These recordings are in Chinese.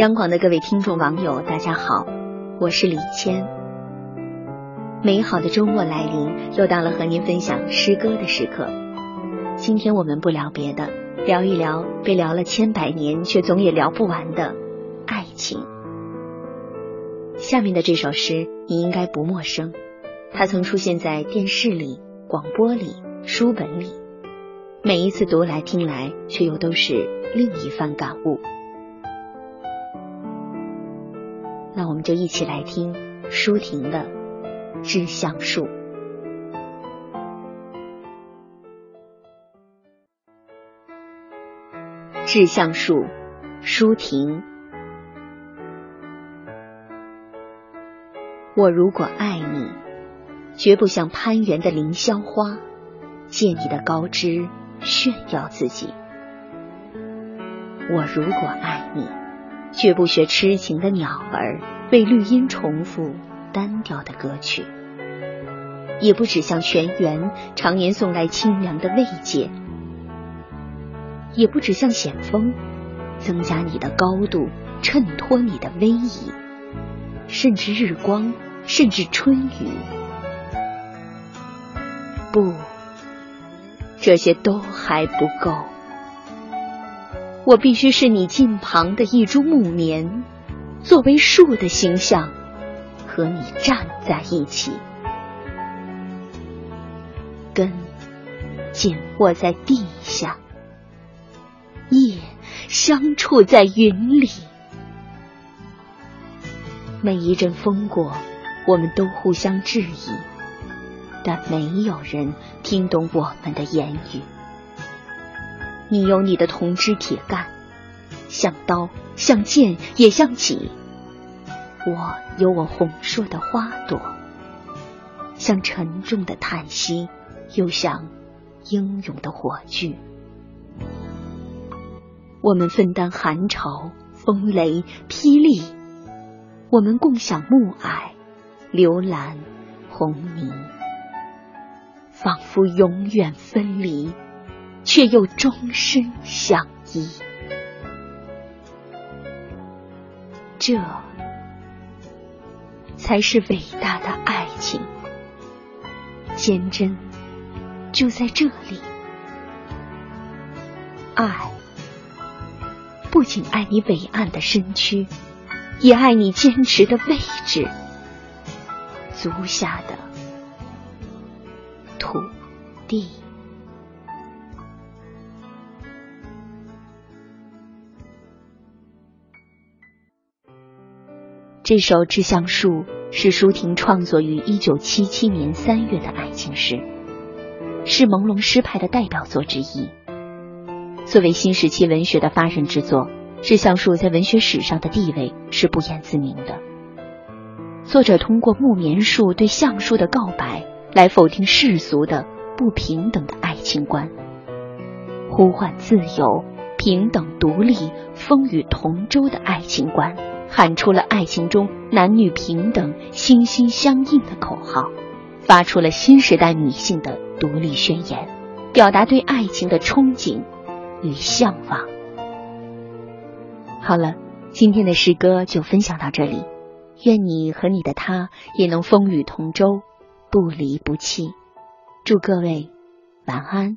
央广的各位听众网友，大家好，我是李谦。美好的周末来临，又到了和您分享诗歌的时刻。今天我们不聊别的，聊一聊被聊了千百年却总也聊不完的爱情。下面的这首诗你应该不陌生，它曾出现在电视里、广播里、书本里，每一次读来听来，却又都是另一番感悟。们就一起来听舒婷的《致橡树》。《致橡树》，舒婷。我如果爱你，绝不像攀援的凌霄花，借你的高枝炫耀自己。我如果爱你。绝不学痴情的鸟儿为绿荫重复单调的歌曲，也不止向泉源常年送来清凉的慰藉，也不止向险峰增加你的高度，衬托你的威仪，甚至日光，甚至春雨。不，这些都还不够。我必须是你近旁的一株木棉，作为树的形象，和你站在一起，根紧握在地下，叶相触在云里。每一阵风过，我们都互相质疑，但没有人听懂我们的言语。你有你的铜枝铁干，像刀，像剑，也像戟；我有我红硕的花朵，像沉重的叹息，又像英勇的火炬。我们分担寒潮、风雷、霹雳，我们共享暮霭、流岚、红霓，仿佛永远分离。却又终身相依，这才是伟大的爱情。坚贞就在这里，爱不仅爱你伟岸的身躯，也爱你坚持的位置，足下的土地。这首《致橡树》是舒婷创作于一九七七年三月的爱情诗，是朦胧诗派的代表作之一。作为新时期文学的发轫之作，《致橡树》在文学史上的地位是不言自明的。作者通过木棉树对橡树的告白，来否定世俗的不平等的爱情观，呼唤自由、平等、独立、风雨同舟的爱情观。喊出了爱情中男女平等、心心相印的口号，发出了新时代女性的独立宣言，表达对爱情的憧憬与向往。好了，今天的诗歌就分享到这里，愿你和你的他也能风雨同舟，不离不弃。祝各位晚安。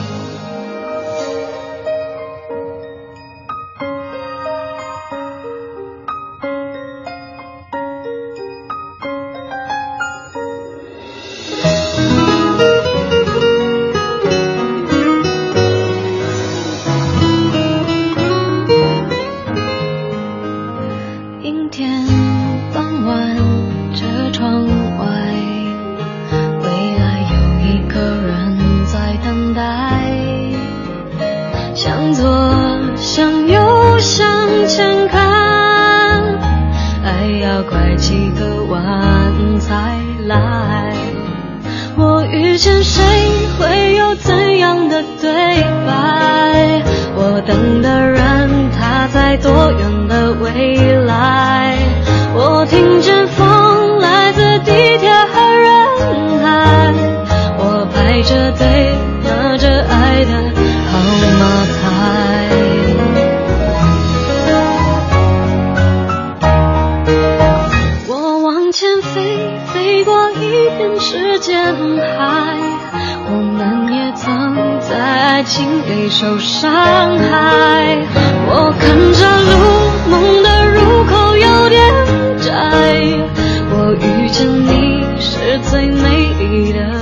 左向右向前看，爱要拐几个弯才来。我遇见谁会有怎样的对白？我等的人他在多远的未来。爱情备受伤害，我看着路，梦的入口有点窄，我遇见你是最美丽的。